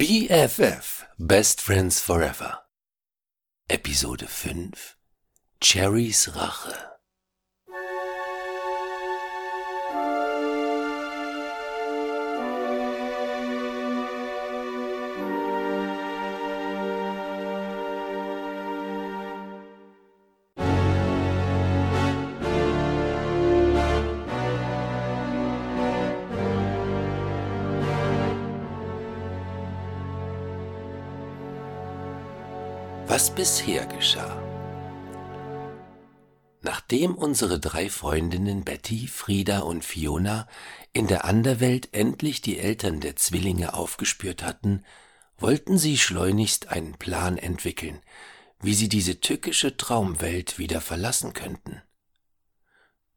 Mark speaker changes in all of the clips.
Speaker 1: BFF Best Friends Forever. Episode 5 Cherrys Rache was bisher geschah. Nachdem unsere drei Freundinnen Betty, Frieda und Fiona in der Anderwelt endlich die Eltern der Zwillinge aufgespürt hatten, wollten sie schleunigst einen Plan entwickeln, wie sie diese tückische Traumwelt wieder verlassen könnten.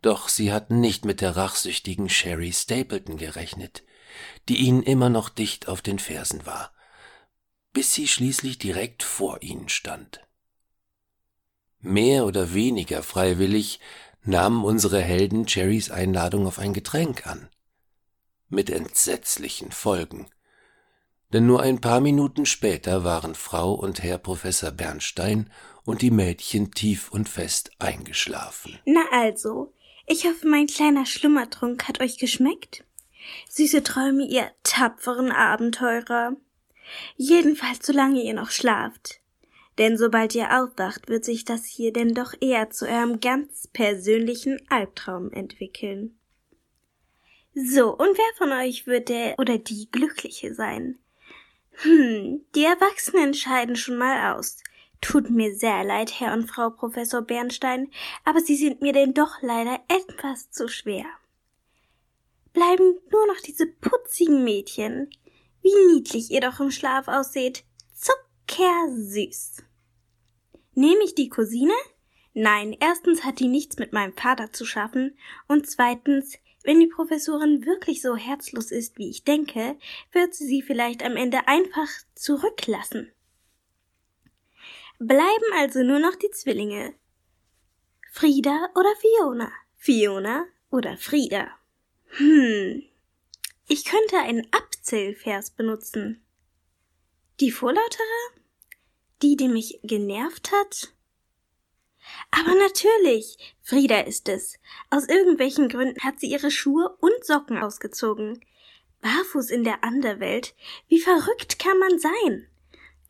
Speaker 1: Doch sie hatten nicht mit der rachsüchtigen Sherry Stapleton gerechnet, die ihnen immer noch dicht auf den Fersen war bis sie schließlich direkt vor ihnen stand. Mehr oder weniger freiwillig nahmen unsere Helden Jerrys Einladung auf ein Getränk an. Mit entsetzlichen Folgen. Denn nur ein paar Minuten später waren Frau und Herr Professor Bernstein und die Mädchen tief und fest eingeschlafen.
Speaker 2: Na also, ich hoffe, mein kleiner Schlummertrunk hat euch geschmeckt. Süße Träume, ihr tapferen Abenteurer. Jedenfalls solange ihr noch schlaft. Denn sobald ihr aufwacht, wird sich das hier denn doch eher zu eurem ganz persönlichen Albtraum entwickeln. So, und wer von euch wird der oder die Glückliche sein? Hm, die Erwachsenen scheiden schon mal aus. Tut mir sehr leid, Herr und Frau Professor Bernstein, aber Sie sind mir denn doch leider etwas zu schwer. Bleiben nur noch diese putzigen Mädchen, wie niedlich ihr doch im Schlaf ausseht. Zuckersüß. Nehme ich die Cousine? Nein, erstens hat die nichts mit meinem Vater zu schaffen und zweitens, wenn die Professorin wirklich so herzlos ist, wie ich denke, wird sie sie vielleicht am Ende einfach zurücklassen. Bleiben also nur noch die Zwillinge. Frieda oder Fiona? Fiona oder Frieda? Hm, ich könnte einen Abzählvers benutzen. Die vorlautere? Die, die mich genervt hat? Aber natürlich, Frieda ist es. Aus irgendwelchen Gründen hat sie ihre Schuhe und Socken ausgezogen. Barfuß in der Anderwelt. Wie verrückt kann man sein?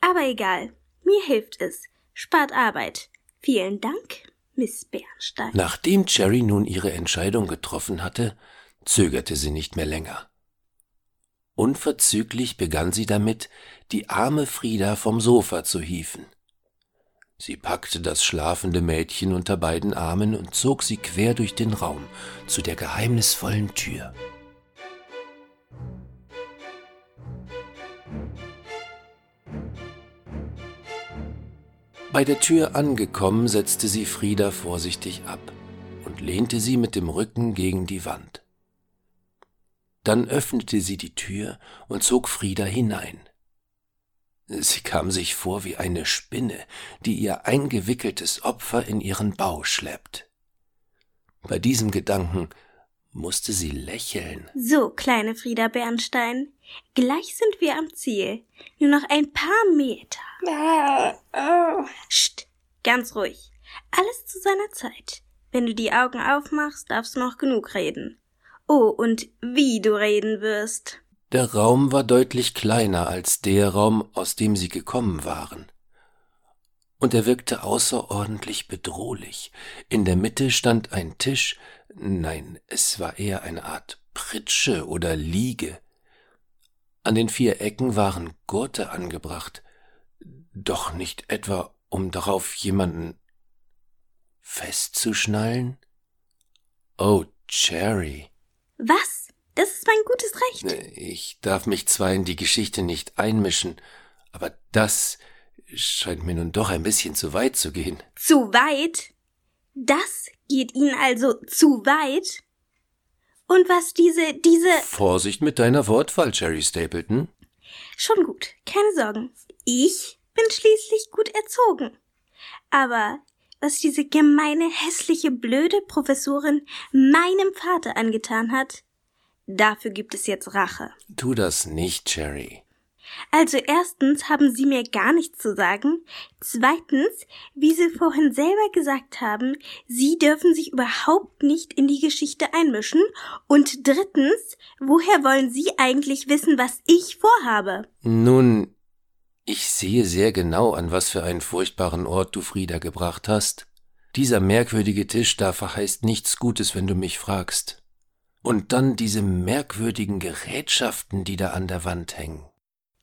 Speaker 2: Aber egal, mir hilft es. Spart Arbeit. Vielen Dank, Miss Bernstein.
Speaker 1: Nachdem Cherry nun ihre Entscheidung getroffen hatte, zögerte sie nicht mehr länger. Unverzüglich begann sie damit, die arme Frieda vom Sofa zu hieven. Sie packte das schlafende Mädchen unter beiden Armen und zog sie quer durch den Raum zu der geheimnisvollen Tür. Bei der Tür angekommen, setzte sie Frieda vorsichtig ab und lehnte sie mit dem Rücken gegen die Wand. Dann öffnete sie die Tür und zog Frieda hinein. Sie kam sich vor wie eine Spinne, die ihr eingewickeltes Opfer in ihren Bau schleppt. Bei diesem Gedanken musste sie lächeln.
Speaker 2: So, kleine Frieda Bernstein, gleich sind wir am Ziel. Nur noch ein paar Meter. Ah, oh. Psst, ganz ruhig. Alles zu seiner Zeit. Wenn du die Augen aufmachst, darfst du noch genug reden. Oh, und wie du reden wirst.
Speaker 1: Der Raum war deutlich kleiner als der Raum, aus dem sie gekommen waren. Und er wirkte außerordentlich bedrohlich. In der Mitte stand ein Tisch, nein, es war eher eine Art Pritsche oder Liege. An den vier Ecken waren Gurte angebracht, doch nicht etwa, um darauf jemanden festzuschnallen? Oh, Cherry.
Speaker 2: Was? Das ist mein gutes Recht.
Speaker 1: Ich darf mich zwar in die Geschichte nicht einmischen, aber das scheint mir nun doch ein bisschen zu weit zu gehen.
Speaker 2: Zu weit? Das geht Ihnen also zu weit? Und was diese, diese.
Speaker 1: Vorsicht mit deiner Wortwahl, Jerry Stapleton.
Speaker 2: Schon gut, keine Sorgen. Ich bin schließlich gut erzogen. Aber was diese gemeine, hässliche, blöde Professorin meinem Vater angetan hat, dafür gibt es jetzt Rache.
Speaker 1: Tu das nicht, Cherry.
Speaker 2: Also erstens haben Sie mir gar nichts zu sagen. Zweitens, wie Sie vorhin selber gesagt haben, Sie dürfen sich überhaupt nicht in die Geschichte einmischen. Und drittens, woher wollen Sie eigentlich wissen, was ich vorhabe?
Speaker 1: Nun, ich sehe sehr genau, an was für einen furchtbaren Ort du Frieda gebracht hast. Dieser merkwürdige Tisch da verheißt nichts Gutes, wenn du mich fragst. Und dann diese merkwürdigen Gerätschaften, die da an der Wand hängen.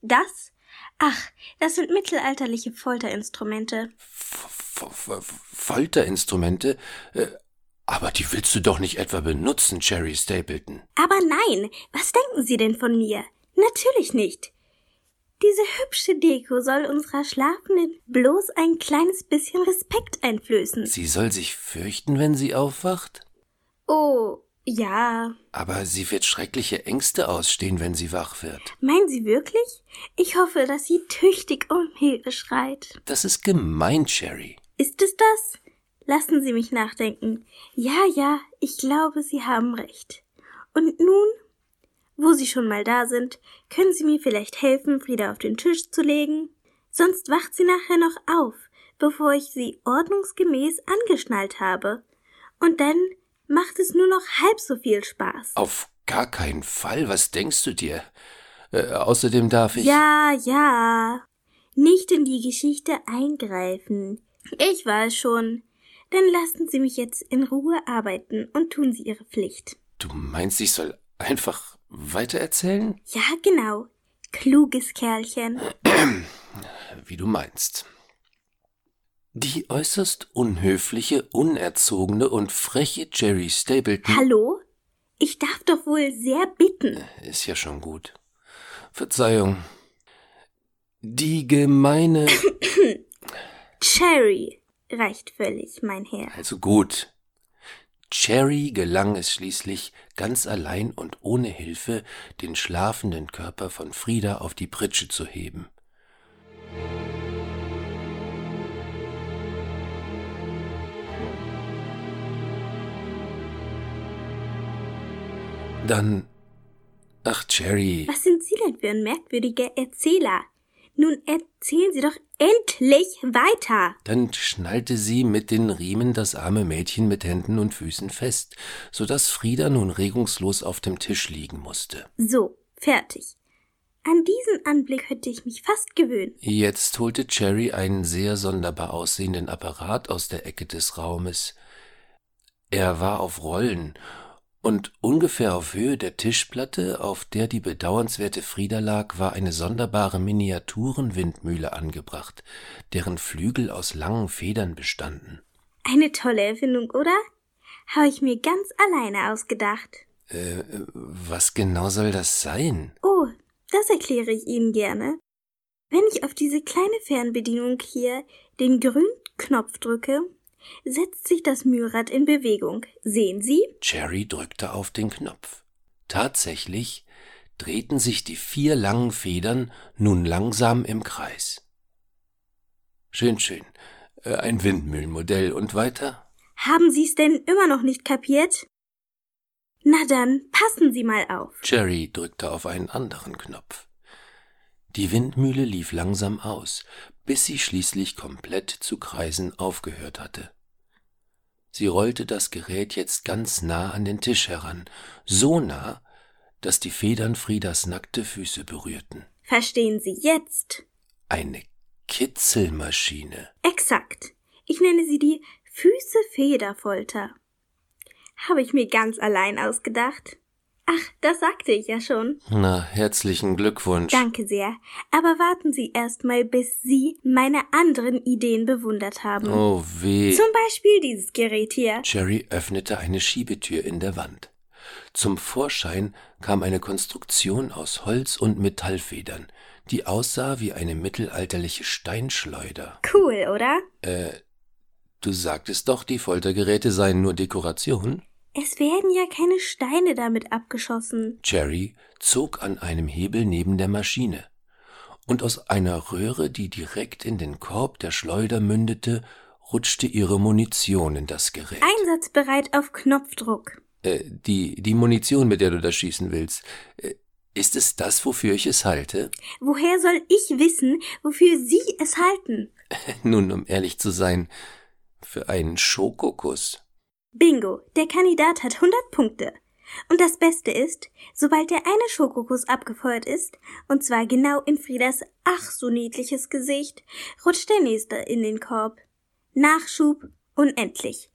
Speaker 2: Das? Ach, das sind mittelalterliche Folterinstrumente.
Speaker 1: F F Folterinstrumente? Äh, aber die willst du doch nicht etwa benutzen, Cherry Stapleton.
Speaker 2: Aber nein, was denken Sie denn von mir? Natürlich nicht. Diese hübsche Deko soll unserer Schlafenden bloß ein kleines bisschen Respekt einflößen.
Speaker 1: Sie soll sich fürchten, wenn sie aufwacht?
Speaker 2: Oh, ja.
Speaker 1: Aber sie wird schreckliche Ängste ausstehen, wenn sie wach wird.
Speaker 2: Meinen Sie wirklich? Ich hoffe, dass sie tüchtig um Hilfe schreit.
Speaker 1: Das ist gemein, Cherry.
Speaker 2: Ist es das? Lassen Sie mich nachdenken. Ja, ja, ich glaube, Sie haben recht. Und nun, wo Sie schon mal da sind, können Sie mir vielleicht helfen, Frieda auf den Tisch zu legen? Sonst wacht sie nachher noch auf, bevor ich sie ordnungsgemäß angeschnallt habe. Und dann macht es nur noch halb so viel Spaß.
Speaker 1: Auf gar keinen Fall. Was denkst du dir? Äh, außerdem darf ich.
Speaker 2: Ja, ja. Nicht in die Geschichte eingreifen. Ich weiß schon. Dann lassen Sie mich jetzt in Ruhe arbeiten und tun Sie Ihre Pflicht.
Speaker 1: Du meinst, ich soll einfach weitererzählen?
Speaker 2: Ja, genau. Kluges Kerlchen.
Speaker 1: Wie du meinst. Die äußerst unhöfliche, unerzogene und freche Jerry Stapleton.
Speaker 2: Hallo? Ich darf doch wohl sehr bitten.
Speaker 1: Ist ja schon gut. Verzeihung. Die gemeine.
Speaker 2: Cherry reicht völlig, mein Herr.
Speaker 1: Also gut. Cherry gelang es schließlich, ganz allein und ohne Hilfe den schlafenden Körper von Frieda auf die Pritsche zu heben. Dann. Ach, Cherry.
Speaker 2: Was sind Sie denn für ein merkwürdiger Erzähler? Nun erzählen Sie doch endlich weiter.
Speaker 1: Dann schnallte sie mit den Riemen das arme Mädchen mit Händen und Füßen fest, so dass Frieda nun regungslos auf dem Tisch liegen musste.
Speaker 2: So, fertig. An diesen Anblick könnte ich mich fast gewöhnen.
Speaker 1: Jetzt holte Cherry einen sehr sonderbar aussehenden Apparat aus der Ecke des Raumes. Er war auf Rollen und ungefähr auf Höhe der Tischplatte, auf der die bedauernswerte Frieda lag, war eine sonderbare Miniaturenwindmühle angebracht, deren Flügel aus langen Federn bestanden.
Speaker 2: Eine tolle Erfindung, oder? Habe ich mir ganz alleine ausgedacht.
Speaker 1: Äh, was genau soll das sein?
Speaker 2: Oh, das erkläre ich Ihnen gerne. Wenn ich auf diese kleine Fernbedienung hier den grünen Knopf drücke, setzt sich das Mühlrad in Bewegung. Sehen Sie?
Speaker 1: Cherry drückte auf den Knopf. Tatsächlich drehten sich die vier langen Federn nun langsam im Kreis. Schön, schön. Äh, ein Windmühlenmodell und weiter?
Speaker 2: Haben Sie's denn immer noch nicht kapiert? Na dann, passen Sie mal auf.
Speaker 1: Cherry drückte auf einen anderen Knopf. Die Windmühle lief langsam aus, bis sie schließlich komplett zu kreisen aufgehört hatte. Sie rollte das Gerät jetzt ganz nah an den Tisch heran, so nah, dass die Federn Friedas nackte Füße berührten.
Speaker 2: Verstehen Sie jetzt?
Speaker 1: Eine Kitzelmaschine.
Speaker 2: Exakt. Ich nenne sie die Füße-Federfolter. Habe ich mir ganz allein ausgedacht. Ach, das sagte ich ja schon.
Speaker 1: Na, herzlichen Glückwunsch.
Speaker 2: Danke sehr. Aber warten Sie erst mal, bis Sie meine anderen Ideen bewundert haben.
Speaker 1: Oh weh.
Speaker 2: Zum Beispiel dieses Gerät hier.
Speaker 1: Jerry öffnete eine Schiebetür in der Wand. Zum Vorschein kam eine Konstruktion aus Holz und Metallfedern, die aussah wie eine mittelalterliche Steinschleuder.
Speaker 2: Cool, oder?
Speaker 1: Äh, du sagtest doch, die Foltergeräte seien nur Dekoration?
Speaker 2: Es werden ja keine Steine damit abgeschossen.
Speaker 1: Jerry zog an einem Hebel neben der Maschine, und aus einer Röhre, die direkt in den Korb der Schleuder mündete, rutschte ihre Munition in das Gerät.
Speaker 2: Einsatzbereit auf Knopfdruck.
Speaker 1: Äh, die, die Munition, mit der du das schießen willst. Äh, Ist es das, wofür ich es halte?
Speaker 2: Woher soll ich wissen, wofür Sie es halten?
Speaker 1: Nun, um ehrlich zu sein, für einen Schokokuss.
Speaker 2: Bingo, der Kandidat hat 100 Punkte. Und das Beste ist, sobald der eine Schokokuss abgefeuert ist, und zwar genau in Friedas ach so niedliches Gesicht, rutscht der nächste in den Korb. Nachschub unendlich.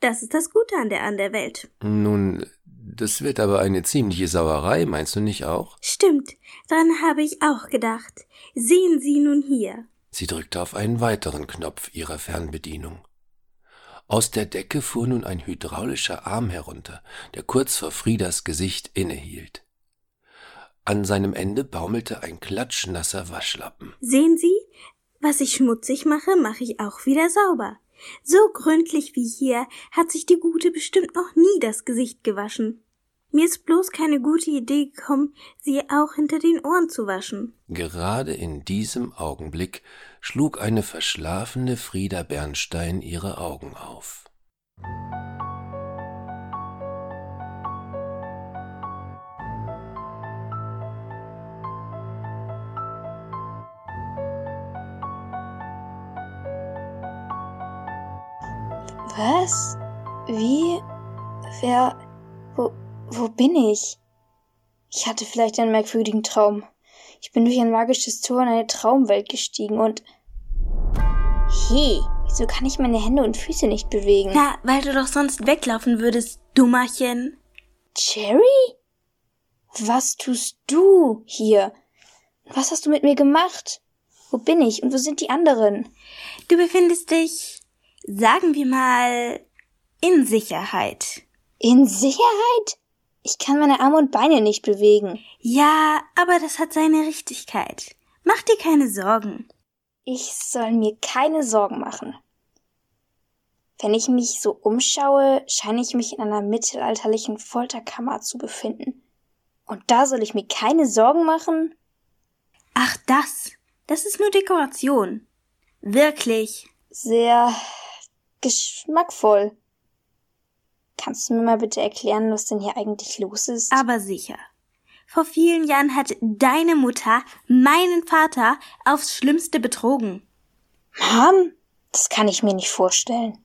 Speaker 2: Das ist das Gute an der Anderwelt.
Speaker 1: Nun, das wird aber eine ziemliche Sauerei, meinst du nicht auch?
Speaker 2: Stimmt, daran habe ich auch gedacht. Sehen Sie nun hier.
Speaker 1: Sie drückte auf einen weiteren Knopf ihrer Fernbedienung. Aus der Decke fuhr nun ein hydraulischer Arm herunter, der kurz vor Friedas Gesicht innehielt. An seinem Ende baumelte ein klatschnasser Waschlappen.
Speaker 2: Sehen Sie, was ich schmutzig mache, mache ich auch wieder sauber. So gründlich wie hier hat sich die Gute bestimmt noch nie das Gesicht gewaschen. Mir ist bloß keine gute Idee gekommen, sie auch hinter den Ohren zu waschen.
Speaker 1: Gerade in diesem Augenblick schlug eine verschlafene Frieda Bernstein ihre Augen auf.
Speaker 3: Was? Wie? Wer? Wo, wo bin ich? Ich hatte vielleicht einen merkwürdigen Traum. Ich bin durch ein magisches Tor in eine Traumwelt gestiegen und. Hey, wieso kann ich meine Hände und Füße nicht bewegen?
Speaker 2: Na, weil du doch sonst weglaufen würdest, Dummerchen.
Speaker 3: Cherry? Was tust du hier? Was hast du mit mir gemacht? Wo bin ich und wo sind die anderen?
Speaker 2: Du befindest dich, sagen wir mal, in Sicherheit.
Speaker 3: In Sicherheit? Ich kann meine Arme und Beine nicht bewegen.
Speaker 2: Ja, aber das hat seine Richtigkeit. Mach dir keine Sorgen.
Speaker 3: Ich soll mir keine Sorgen machen. Wenn ich mich so umschaue, scheine ich mich in einer mittelalterlichen Folterkammer zu befinden. Und da soll ich mir keine Sorgen machen?
Speaker 2: Ach, das. Das ist nur Dekoration. Wirklich.
Speaker 3: Sehr geschmackvoll. Kannst du mir mal bitte erklären, was denn hier eigentlich los ist?
Speaker 2: Aber sicher. Vor vielen Jahren hat deine Mutter meinen Vater aufs Schlimmste betrogen.
Speaker 3: Mom? Das kann ich mir nicht vorstellen.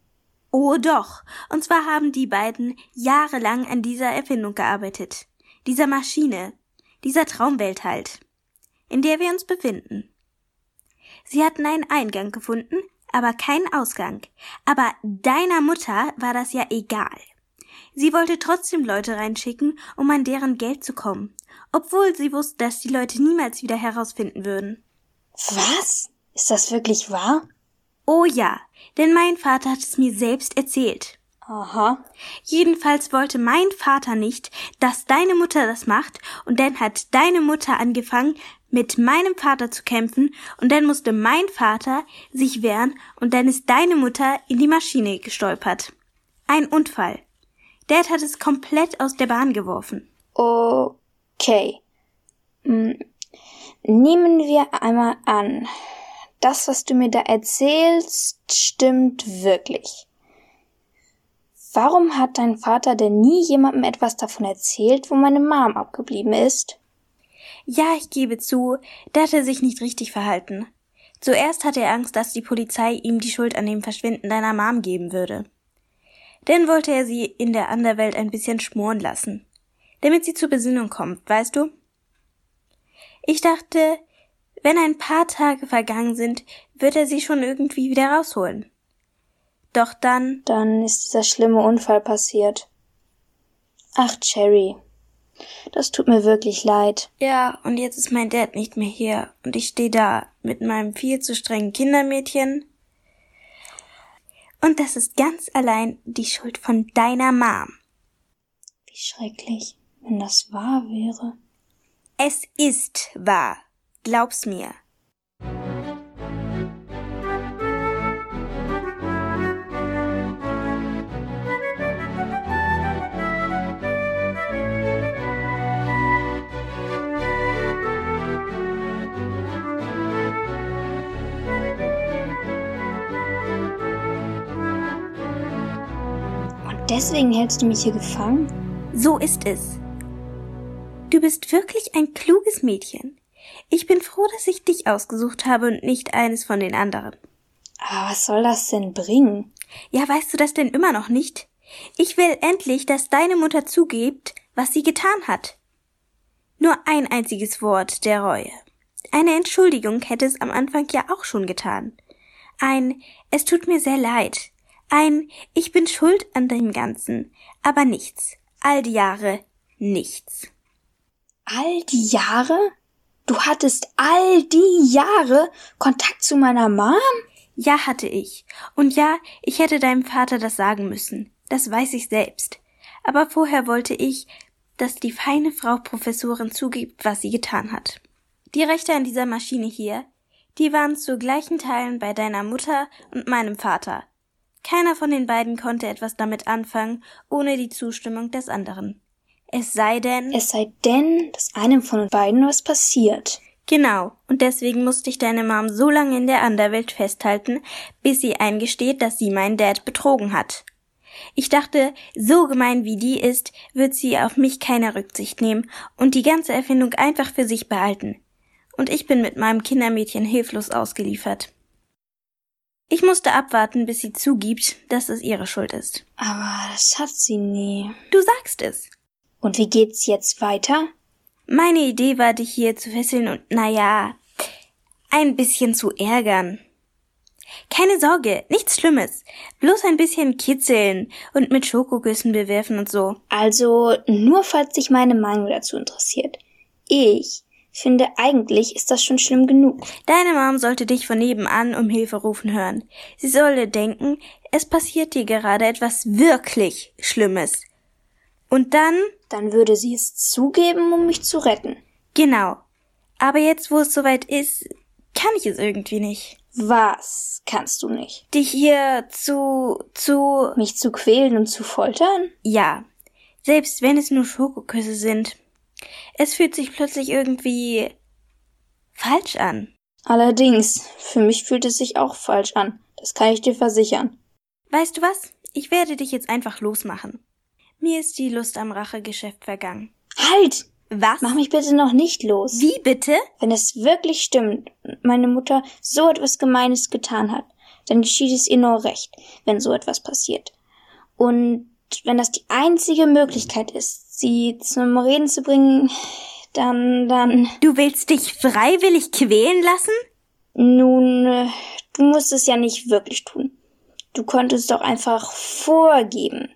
Speaker 2: Oh doch. Und zwar haben die beiden jahrelang an dieser Erfindung gearbeitet. Dieser Maschine. Dieser Traumwelt halt. In der wir uns befinden. Sie hatten einen Eingang gefunden, aber keinen Ausgang. Aber deiner Mutter war das ja egal. Sie wollte trotzdem Leute reinschicken, um an deren Geld zu kommen, obwohl sie wusste, dass die Leute niemals wieder herausfinden würden.
Speaker 3: Was? Ist das wirklich wahr?
Speaker 2: Oh ja, denn mein Vater hat es mir selbst erzählt.
Speaker 3: Aha.
Speaker 2: Jedenfalls wollte mein Vater nicht, dass deine Mutter das macht, und dann hat deine Mutter angefangen, mit meinem Vater zu kämpfen, und dann musste mein Vater sich wehren, und dann ist deine Mutter in die Maschine gestolpert. Ein Unfall. Dad hat es komplett aus der Bahn geworfen.
Speaker 3: Okay. Hm. Nehmen wir einmal an, das, was du mir da erzählst, stimmt wirklich. Warum hat dein Vater denn nie jemandem etwas davon erzählt, wo meine Mom abgeblieben ist?
Speaker 2: Ja, ich gebe zu, da hat er sich nicht richtig verhalten. Zuerst hatte er Angst, dass die Polizei ihm die Schuld an dem Verschwinden deiner Mom geben würde. Dann wollte er sie in der Anderwelt ein bisschen schmoren lassen, damit sie zur Besinnung kommt, weißt du? Ich dachte, wenn ein paar Tage vergangen sind, wird er sie schon irgendwie wieder rausholen. Doch dann.
Speaker 3: Dann ist dieser schlimme Unfall passiert. Ach, Cherry. Das tut mir wirklich leid.
Speaker 2: Ja, und jetzt ist mein Dad nicht mehr hier und ich stehe da mit meinem viel zu strengen Kindermädchen. Und das ist ganz allein die Schuld von deiner Mom.
Speaker 3: Wie schrecklich, wenn das wahr wäre.
Speaker 2: Es ist wahr. Glaub's mir.
Speaker 3: Deswegen hältst du mich hier gefangen?
Speaker 2: So ist es. Du bist wirklich ein kluges Mädchen. Ich bin froh, dass ich dich ausgesucht habe und nicht eines von den anderen.
Speaker 3: Aber was soll das denn bringen?
Speaker 2: Ja, weißt du das denn immer noch nicht? Ich will endlich, dass deine Mutter zugibt, was sie getan hat. Nur ein einziges Wort der Reue. Eine Entschuldigung hätte es am Anfang ja auch schon getan. Ein Es tut mir sehr leid. Ein Ich bin schuld an dem Ganzen. Aber nichts. All die Jahre nichts.
Speaker 3: All die Jahre? Du hattest all die Jahre Kontakt zu meiner Mom?
Speaker 2: Ja, hatte ich. Und ja, ich hätte deinem Vater das sagen müssen. Das weiß ich selbst. Aber vorher wollte ich, dass die feine Frau Professorin zugibt, was sie getan hat. Die Rechte an dieser Maschine hier, die waren zu gleichen Teilen bei deiner Mutter und meinem Vater. Keiner von den beiden konnte etwas damit anfangen, ohne die Zustimmung des anderen. Es sei denn.
Speaker 3: Es sei denn, dass einem von beiden was passiert.
Speaker 2: Genau, und deswegen musste ich deine Mom so lange in der Anderwelt festhalten, bis sie eingesteht, dass sie meinen Dad betrogen hat. Ich dachte, so gemein wie die ist, wird sie auf mich keine Rücksicht nehmen und die ganze Erfindung einfach für sich behalten. Und ich bin mit meinem Kindermädchen hilflos ausgeliefert. Ich musste abwarten, bis sie zugibt, dass es ihre Schuld ist.
Speaker 3: Aber das hat sie nie.
Speaker 2: Du sagst es.
Speaker 3: Und wie geht's jetzt weiter?
Speaker 2: Meine Idee war, dich hier zu fesseln und, naja, ein bisschen zu ärgern. Keine Sorge, nichts Schlimmes. Bloß ein bisschen kitzeln und mit Schokoküssen bewerfen und so.
Speaker 3: Also, nur falls sich meine Meinung dazu interessiert. Ich finde, eigentlich ist das schon schlimm genug.
Speaker 2: Deine Mom sollte dich von nebenan um Hilfe rufen hören. Sie solle denken, es passiert dir gerade etwas wirklich Schlimmes. Und dann?
Speaker 3: Dann würde sie es zugeben, um mich zu retten.
Speaker 2: Genau. Aber jetzt, wo es soweit ist, kann ich es irgendwie nicht.
Speaker 3: Was kannst du nicht?
Speaker 2: Dich hier zu, zu...
Speaker 3: Mich zu quälen und zu foltern?
Speaker 2: Ja. Selbst wenn es nur Schokoküsse sind. Es fühlt sich plötzlich irgendwie falsch an.
Speaker 3: Allerdings, für mich fühlt es sich auch falsch an. Das kann ich dir versichern.
Speaker 2: Weißt du was? Ich werde dich jetzt einfach losmachen. Mir ist die Lust am Rachegeschäft vergangen.
Speaker 3: Halt!
Speaker 2: Was?
Speaker 3: Mach mich bitte noch nicht los.
Speaker 2: Wie bitte?
Speaker 3: Wenn es wirklich stimmt, meine Mutter so etwas Gemeines getan hat, dann geschieht es ihr nur recht, wenn so etwas passiert. Und wenn das die einzige Möglichkeit ist, sie zum Reden zu bringen, dann, dann.
Speaker 2: Du willst dich freiwillig quälen lassen?
Speaker 3: Nun, äh, du musst es ja nicht wirklich tun. Du könntest doch einfach vorgeben,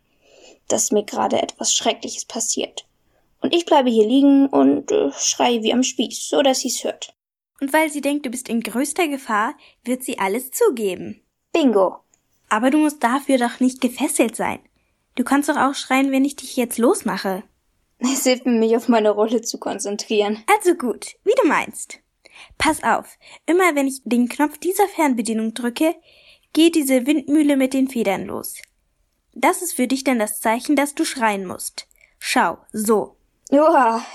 Speaker 3: dass mir gerade etwas Schreckliches passiert. Und ich bleibe hier liegen und äh, schreie wie am Spieß, so dass sie's hört.
Speaker 2: Und weil sie denkt, du bist in größter Gefahr, wird sie alles zugeben.
Speaker 3: Bingo.
Speaker 2: Aber du musst dafür doch nicht gefesselt sein. Du kannst doch auch schreien, wenn ich dich jetzt losmache.
Speaker 3: Es hilft mir, mich auf meine Rolle zu konzentrieren.
Speaker 2: Also gut, wie du meinst. Pass auf, immer wenn ich den Knopf dieser Fernbedienung drücke, geht diese Windmühle mit den Federn los. Das ist für dich dann das Zeichen, dass du schreien musst. Schau, so.
Speaker 3: Joa.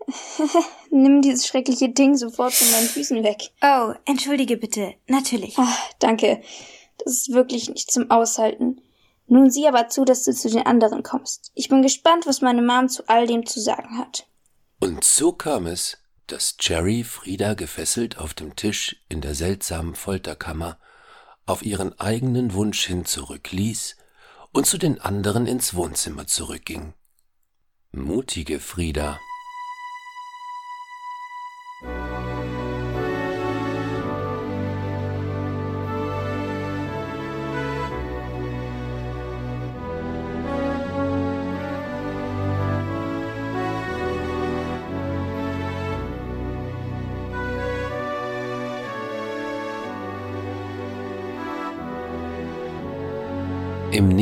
Speaker 3: Nimm dieses schreckliche Ding sofort von meinen Füßen weg.
Speaker 2: Oh, entschuldige bitte. Natürlich.
Speaker 3: Ach, danke. Das ist wirklich nicht zum Aushalten. Nun sieh aber zu, dass du zu den anderen kommst. Ich bin gespannt, was meine Mom zu all dem zu sagen hat.
Speaker 1: Und so kam es, dass Jerry Frieda gefesselt auf dem Tisch in der seltsamen Folterkammer auf ihren eigenen Wunsch hin zurückließ und zu den anderen ins Wohnzimmer zurückging. Mutige Frieda.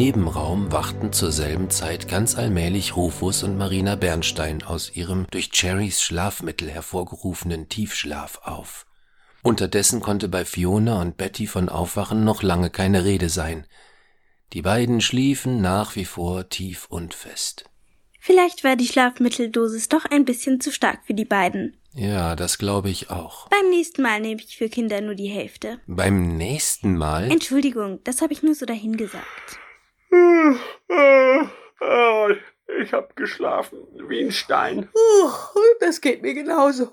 Speaker 1: Nebenraum wachten zur selben Zeit ganz allmählich Rufus und Marina Bernstein aus ihrem durch Cherrys Schlafmittel hervorgerufenen Tiefschlaf auf. Unterdessen konnte bei Fiona und Betty von Aufwachen noch lange keine Rede sein. Die beiden schliefen nach wie vor tief und fest.
Speaker 2: Vielleicht war die Schlafmitteldosis doch ein bisschen zu stark für die beiden.
Speaker 1: Ja, das glaube ich auch.
Speaker 2: Beim nächsten Mal nehme ich für Kinder nur die Hälfte.
Speaker 1: Beim nächsten Mal?
Speaker 2: Entschuldigung, das habe ich nur so dahingesagt.
Speaker 4: Ich hab geschlafen wie ein Stein.
Speaker 5: Das geht mir genauso.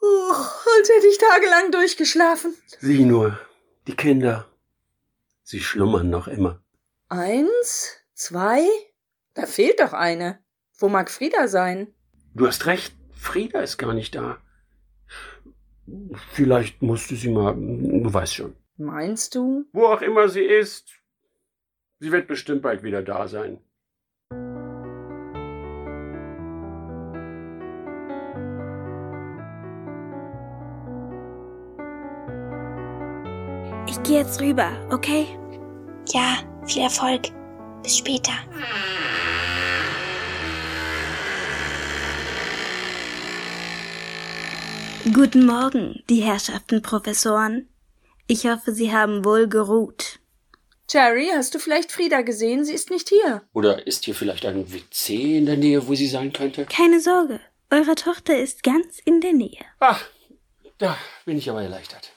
Speaker 5: Als hätte ich tagelang durchgeschlafen.
Speaker 4: Sieh nur, die Kinder. Sie schlummern noch immer.
Speaker 5: Eins, zwei, da fehlt doch eine. Wo mag Frieda sein?
Speaker 4: Du hast recht, Frieda ist gar nicht da. Vielleicht musste sie mal, du weißt schon.
Speaker 5: Meinst du?
Speaker 4: Wo auch immer sie ist, sie wird bestimmt bald wieder da sein.
Speaker 2: Ich gehe jetzt rüber, okay?
Speaker 3: Ja, viel Erfolg. Bis später.
Speaker 2: Guten Morgen, die Herrschaften Professoren. Ich hoffe, Sie haben wohl geruht.
Speaker 5: Jerry, hast du vielleicht Frieda gesehen? Sie ist nicht hier.
Speaker 4: Oder ist hier vielleicht ein WC in der Nähe, wo sie sein könnte?
Speaker 2: Keine Sorge, eure Tochter ist ganz in der Nähe.
Speaker 4: Ach, da bin ich aber erleichtert.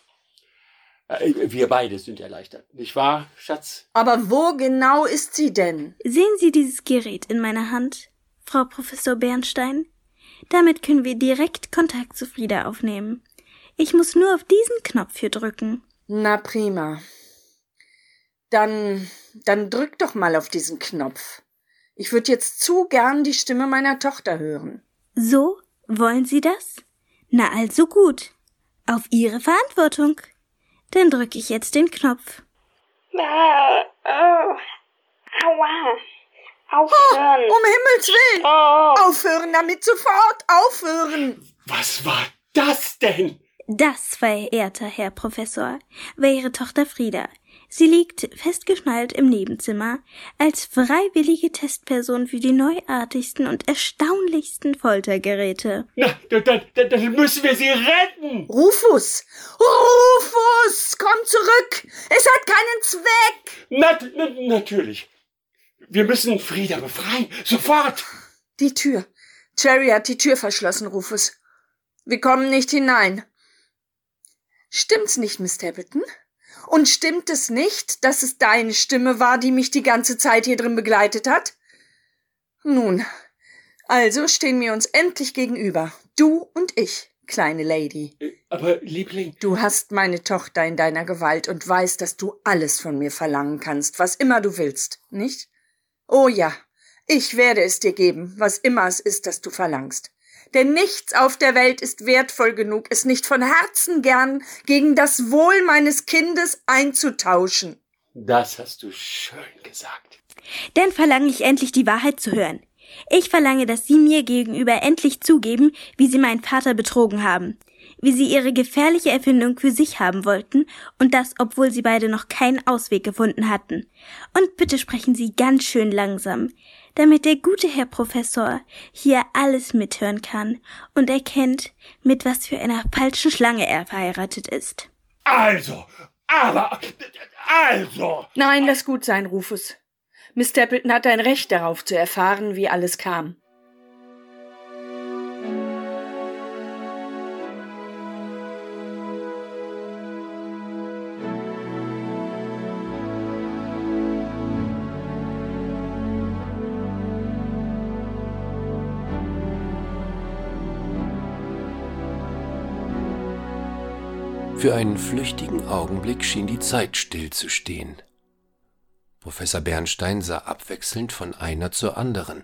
Speaker 4: Äh, Wir beide sind erleichtert, nicht wahr, Schatz?
Speaker 5: Aber wo genau ist sie denn?
Speaker 2: Sehen Sie dieses Gerät in meiner Hand, Frau Professor Bernstein? Damit können wir direkt Kontakt zu Frieda aufnehmen. Ich muss nur auf diesen Knopf hier drücken.
Speaker 5: Na prima. Dann, dann drück doch mal auf diesen Knopf. Ich würde jetzt zu gern die Stimme meiner Tochter hören.
Speaker 2: So, wollen Sie das? Na also gut. Auf Ihre Verantwortung. Dann drücke ich jetzt den Knopf.
Speaker 3: Ah, oh. Aua. Aufhören.
Speaker 5: Um Himmels Willen!
Speaker 3: Oh.
Speaker 5: Aufhören damit sofort! Aufhören!
Speaker 4: Was war das denn?
Speaker 2: Das, verehrter Herr Professor, war Ihre Tochter Frieda. Sie liegt festgeschnallt im Nebenzimmer als freiwillige Testperson für die neuartigsten und erstaunlichsten Foltergeräte.
Speaker 4: Na, dann, dann, dann müssen wir sie retten.
Speaker 5: Rufus! Rufus! Komm zurück! Es hat keinen Zweck!
Speaker 4: Nat, na, natürlich. Wir müssen Frieda befreien. Sofort.
Speaker 5: Die Tür. Jerry hat die Tür verschlossen, Rufus. Wir kommen nicht hinein. Stimmt's nicht, Miss Stapleton? Und stimmt es nicht, dass es deine Stimme war, die mich die ganze Zeit hier drin begleitet hat? Nun, also stehen wir uns endlich gegenüber, du und ich, kleine Lady.
Speaker 4: Aber, Liebling,
Speaker 5: Du hast meine Tochter in deiner Gewalt und weißt, dass du alles von mir verlangen kannst, was immer du willst, nicht? Oh ja, ich werde es dir geben, was immer es ist, das du verlangst. Denn nichts auf der Welt ist wertvoll genug, es nicht von Herzen gern gegen das Wohl meines Kindes einzutauschen.
Speaker 4: das hast du schön gesagt.
Speaker 2: Dann verlange ich endlich die Wahrheit zu hören. Ich verlange, dass Sie mir gegenüber endlich zugeben, wie Sie meinen Vater betrogen haben, wie Sie Ihre gefährliche Erfindung für sich haben wollten und das, obwohl Sie beide noch keinen Ausweg gefunden hatten. Und bitte sprechen Sie ganz schön langsam, damit der gute Herr Professor hier alles mithören kann und erkennt, mit was für einer falschen Schlange er verheiratet ist.
Speaker 4: Also, aber, also.
Speaker 5: Nein, lass gut sein, Rufus. Miss Stapleton hat ein Recht darauf zu erfahren, wie alles kam.
Speaker 1: Für einen flüchtigen Augenblick schien die Zeit stillzustehen. Professor Bernstein sah abwechselnd von einer zur anderen,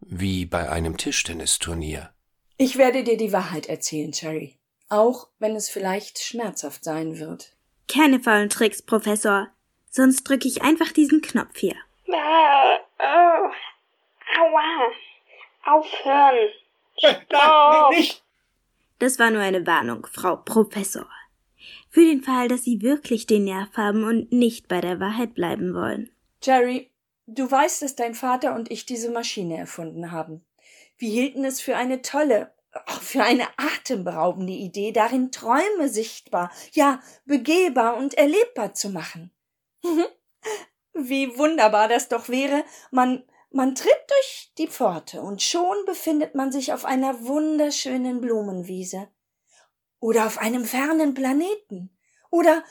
Speaker 1: wie bei einem Tischtennisturnier.
Speaker 5: Ich werde dir die Wahrheit erzählen, Cherry. Auch wenn es vielleicht schmerzhaft sein wird.
Speaker 2: Keine faulen Tricks, Professor. Sonst drücke ich einfach diesen Knopf hier.
Speaker 3: Ah, oh. Aua. Aufhören.
Speaker 4: Nein, nicht.
Speaker 2: Das war nur eine Warnung, Frau Professor. Für den Fall, dass Sie wirklich den Nerv haben und nicht bei der Wahrheit bleiben wollen.
Speaker 5: Jerry, du weißt, dass dein Vater und ich diese Maschine erfunden haben. Wir hielten es für eine tolle, ach, für eine atemberaubende Idee, darin Träume sichtbar, ja, begehbar und erlebbar zu machen. Wie wunderbar das doch wäre, man, man tritt durch die Pforte und schon befindet man sich auf einer wunderschönen Blumenwiese. Oder auf einem fernen Planeten. Oder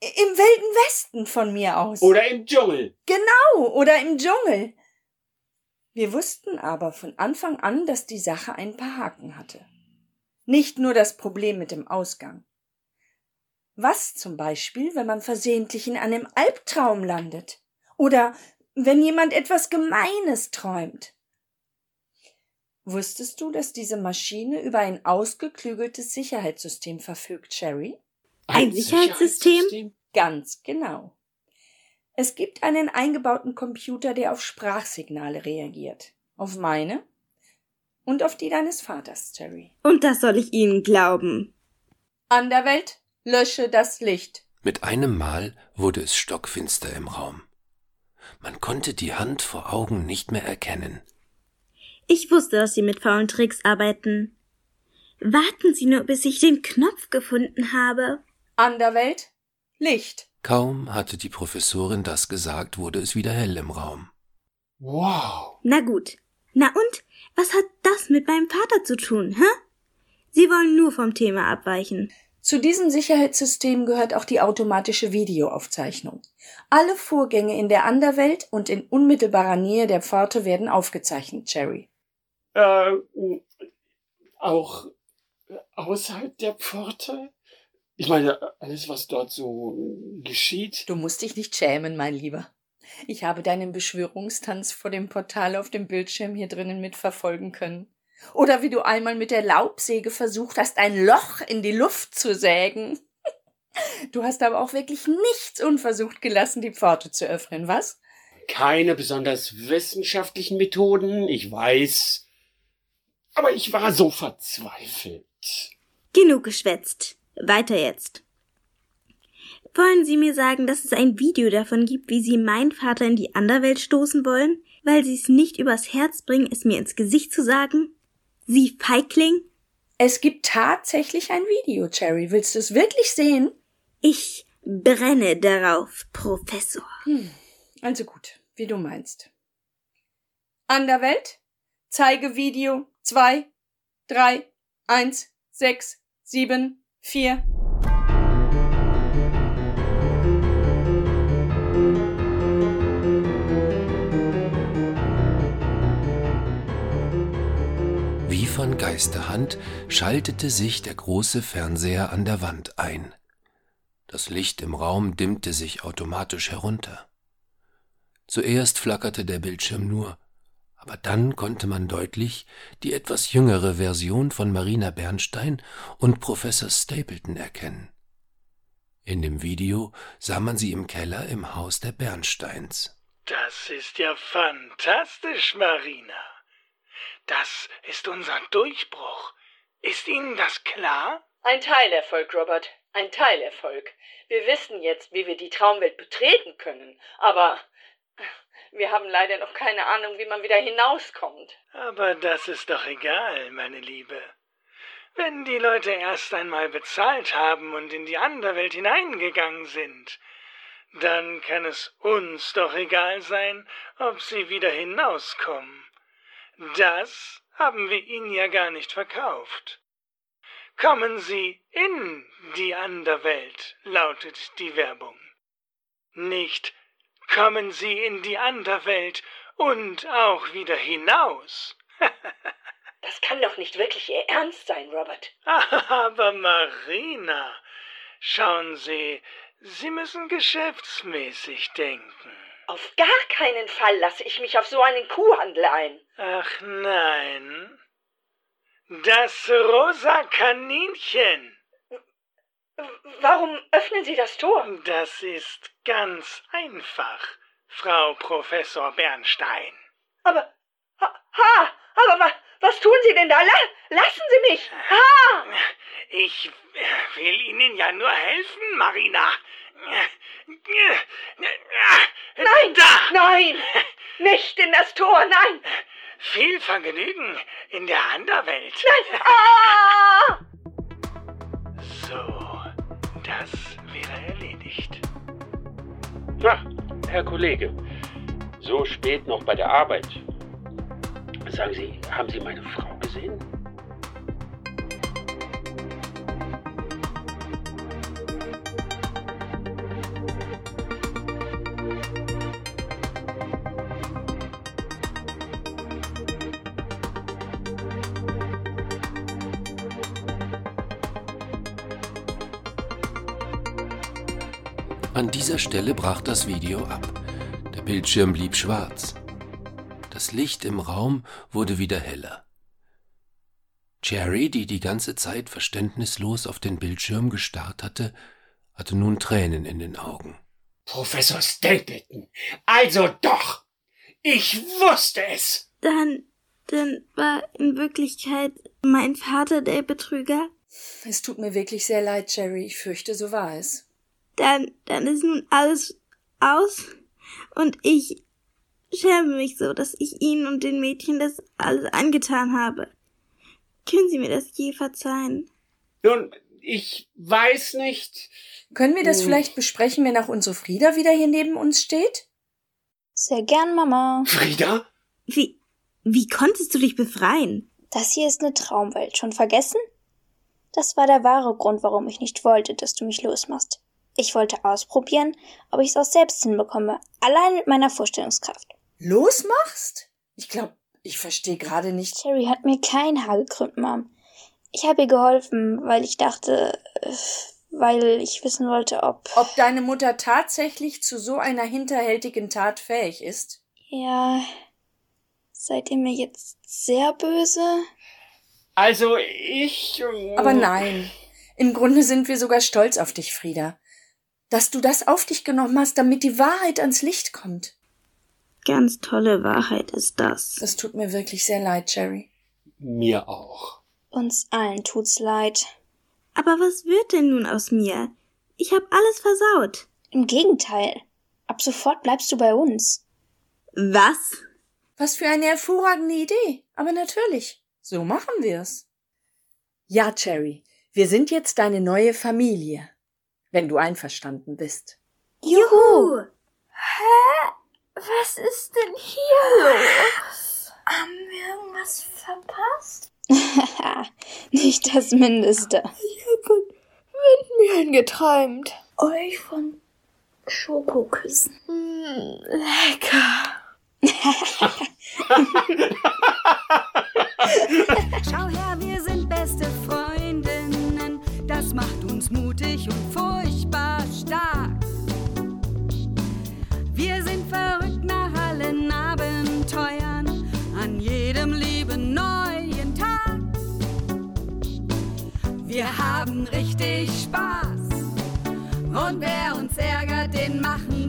Speaker 5: im wilden Westen von mir aus.
Speaker 4: Oder im Dschungel.
Speaker 5: Genau, oder im Dschungel. Wir wussten aber von Anfang an, dass die Sache ein paar Haken hatte. Nicht nur das Problem mit dem Ausgang. Was zum Beispiel, wenn man versehentlich in einem Albtraum landet? Oder wenn jemand etwas Gemeines träumt? Wusstest du, dass diese Maschine über ein ausgeklügeltes Sicherheitssystem verfügt, Sherry?
Speaker 2: Ein Sicherheitssystem?
Speaker 5: Ganz genau. Es gibt einen eingebauten Computer, der auf Sprachsignale reagiert. Auf meine und auf die deines Vaters, Terry.
Speaker 2: Und das soll ich Ihnen glauben.
Speaker 5: Anderwelt, lösche das Licht.
Speaker 1: Mit einem Mal wurde es stockfinster im Raum. Man konnte die Hand vor Augen nicht mehr erkennen.
Speaker 2: Ich wusste, dass Sie mit faulen Tricks arbeiten. Warten Sie nur, bis ich den Knopf gefunden habe.
Speaker 5: Anderwelt, Licht.
Speaker 1: Kaum hatte die Professorin das gesagt, wurde es wieder hell im Raum.
Speaker 4: Wow.
Speaker 2: Na gut. Na und? Was hat das mit meinem Vater zu tun, hä? Sie wollen nur vom Thema abweichen.
Speaker 5: Zu diesem Sicherheitssystem gehört auch die automatische Videoaufzeichnung. Alle Vorgänge in der Anderwelt und in unmittelbarer Nähe der Pforte werden aufgezeichnet, Jerry.
Speaker 4: Äh, auch außerhalb der Pforte? Ich meine, alles, was dort so geschieht.
Speaker 5: Du musst dich nicht schämen, mein Lieber. Ich habe deinen Beschwörungstanz vor dem Portal auf dem Bildschirm hier drinnen mitverfolgen können. Oder wie du einmal mit der Laubsäge versucht hast, ein Loch in die Luft zu sägen. Du hast aber auch wirklich nichts unversucht gelassen, die Pforte zu öffnen, was?
Speaker 4: Keine besonders wissenschaftlichen Methoden, ich weiß. Aber ich war so verzweifelt.
Speaker 2: Genug geschwätzt. Weiter jetzt. Wollen Sie mir sagen, dass es ein Video davon gibt, wie Sie meinen Vater in die Anderwelt stoßen wollen, weil Sie es nicht übers Herz bringen, es mir ins Gesicht zu sagen? Sie Feigling?
Speaker 5: Es gibt tatsächlich ein Video, Cherry. Willst du es wirklich sehen?
Speaker 2: Ich brenne darauf, Professor.
Speaker 5: Hm. Also gut, wie du meinst. Anderwelt, zeige Video 2, 3, 1, 6, 7, 4.
Speaker 1: Wie von Geisterhand schaltete sich der große Fernseher an der Wand ein. Das Licht im Raum dimmte sich automatisch herunter. Zuerst flackerte der Bildschirm nur, aber dann konnte man deutlich die etwas jüngere Version von Marina Bernstein und Professor Stapleton erkennen. In dem Video sah man sie im Keller im Haus der Bernsteins.
Speaker 6: Das ist ja fantastisch, Marina. Das ist unser Durchbruch. Ist Ihnen das klar?
Speaker 5: Ein Teilerfolg, Robert. Ein Teilerfolg. Wir wissen jetzt, wie wir die Traumwelt betreten können. Aber wir haben leider noch keine Ahnung, wie man wieder hinauskommt.
Speaker 6: Aber das ist doch egal, meine Liebe. Wenn die Leute erst einmal bezahlt haben und in die Anderwelt hineingegangen sind, dann kann es uns doch egal sein, ob sie wieder hinauskommen. Das haben wir Ihnen ja gar nicht verkauft. Kommen Sie in die Anderwelt, lautet die Werbung. Nicht kommen Sie in die Anderwelt und auch wieder hinaus.
Speaker 5: Das kann doch nicht wirklich Ihr Ernst sein, Robert.
Speaker 6: Aber Marina, schauen Sie, Sie müssen geschäftsmäßig denken.
Speaker 5: Auf gar keinen Fall lasse ich mich auf so einen Kuhhandel ein.
Speaker 6: Ach nein. Das rosa Kaninchen.
Speaker 5: Warum öffnen Sie das Tor?
Speaker 6: Das ist ganz einfach, Frau Professor Bernstein.
Speaker 5: Aber, ha, ha aber wa, was tun Sie denn da? La, lassen Sie mich! Ha!
Speaker 6: Ich will Ihnen ja nur helfen, Marina.
Speaker 5: Nein,
Speaker 6: da!
Speaker 5: nein! Nicht in das Tor, nein!
Speaker 6: Viel Vergnügen in der Anderwelt.
Speaker 5: Nein! Ah!
Speaker 4: Na, Herr Kollege, so spät noch bei der Arbeit. Sagen Sie, haben Sie meine Frau gesehen?
Speaker 1: Dieser Stelle brach das Video ab. Der Bildschirm blieb schwarz. Das Licht im Raum wurde wieder heller. Jerry, die die ganze Zeit verständnislos auf den Bildschirm gestarrt hatte, hatte nun Tränen in den Augen.
Speaker 4: Professor Stapleton. Also doch. Ich wusste es.
Speaker 2: Dann, dann war in Wirklichkeit mein Vater der Betrüger?
Speaker 5: Es tut mir wirklich sehr leid, Jerry. Ich fürchte, so war es.
Speaker 2: Dann, dann ist nun alles aus und ich schäme mich so, dass ich Ihnen und den Mädchen das alles angetan habe. Können Sie mir das je verzeihen?
Speaker 4: Nun, ich weiß nicht.
Speaker 5: Können wir das
Speaker 4: Hm.
Speaker 5: vielleicht besprechen, wenn auch unsere Frieda wieder hier neben uns steht?
Speaker 3: Sehr gern, Mama.
Speaker 4: Frieda?
Speaker 2: Wie, wie konntest du dich befreien?
Speaker 3: Das hier ist eine Traumwelt. Schon vergessen? Das war der wahre Grund, warum ich nicht wollte, dass du mich losmachst. Ich wollte ausprobieren, ob ich es auch selbst hinbekomme. Allein mit meiner Vorstellungskraft.
Speaker 5: Losmachst? Ich glaube, ich verstehe gerade nicht.
Speaker 3: Cherry hat mir kein Haar gekrümmt, Mom. Ich habe ihr geholfen, weil ich dachte, äh, weil ich wissen wollte, ob.
Speaker 5: Ob deine Mutter tatsächlich zu so einer hinterhältigen Tat fähig ist?
Speaker 3: Ja. Seid ihr mir jetzt sehr böse?
Speaker 4: Also ich. ähm,
Speaker 5: Aber nein. Im Grunde sind wir sogar stolz auf dich, Frieda. Dass du das auf dich genommen hast, damit die Wahrheit ans Licht kommt.
Speaker 2: Ganz tolle Wahrheit ist das.
Speaker 5: Das tut mir wirklich sehr leid, Jerry.
Speaker 4: Mir auch.
Speaker 3: Uns allen tut's leid.
Speaker 2: Aber was wird denn nun aus mir? Ich hab alles versaut.
Speaker 3: Im Gegenteil. Ab sofort bleibst du bei uns.
Speaker 2: Was?
Speaker 5: Was für eine hervorragende Idee. Aber natürlich. So machen wir's. Ja, Cherry. Wir sind jetzt deine neue Familie. Wenn du einverstanden bist.
Speaker 2: Juhu! Hä? Was ist denn hier los? Haben wir irgendwas verpasst?
Speaker 3: Nicht das Mindeste.
Speaker 2: Ich hab von Windmühlen geträumt. Euch von Schoko küssen. Mm, lecker.
Speaker 7: Schau her, wir sind beste Freundinnen. Das macht uns mutig und furchtbar stark. Wir sind verrückt nach allen Abenteuern, an jedem lieben neuen Tag. Wir haben richtig Spaß. Und wer uns ärgert, den machen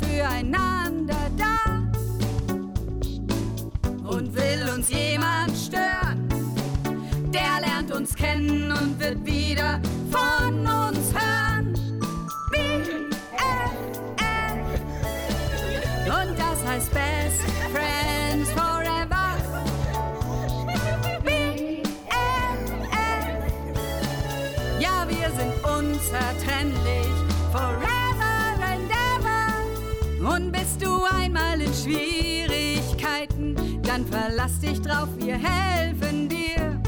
Speaker 7: füreinander Schwierigkeiten, dann verlass dich drauf, wir helfen dir.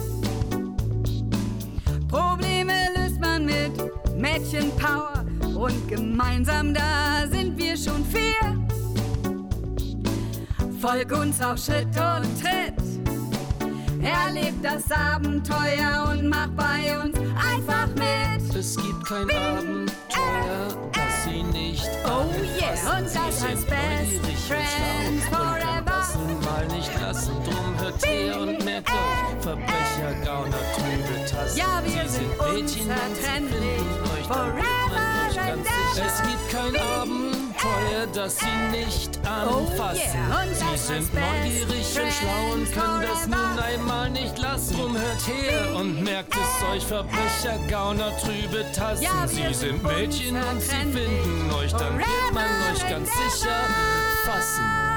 Speaker 7: Probleme löst man mit Mädchenpower und gemeinsam da sind wir schon vier. Folg uns auf Schritt und Tritt. Erleb das Abenteuer und mach bei uns einfach mit.
Speaker 1: Es gibt kein Abenteuer, sie nicht
Speaker 7: Oh
Speaker 1: anfassen.
Speaker 7: und das heißt Best Friends Forever.
Speaker 1: das nun mal nicht lassen. Drum hört her und merkt euch, Verbrecher, Gauner, Trübe, Tassen.
Speaker 7: Ja, wir
Speaker 1: sie
Speaker 7: sind
Speaker 1: sind Mädchen
Speaker 7: unzertrennlich. Forever
Speaker 1: ganz sicher. Es gibt kein Abenteuer, das sie nicht anfassen.
Speaker 7: Oh yeah,
Speaker 1: Sie sind neugierig und schlau und können das nun einmal nicht lassen. Drum hört her und merkt es euch, Verbrecher, Gauner, trübe Tassen.
Speaker 7: Ja,
Speaker 1: Sie
Speaker 7: sind
Speaker 1: Mädchen und sie finden euch, dann wird man euch ganz sicher fassen.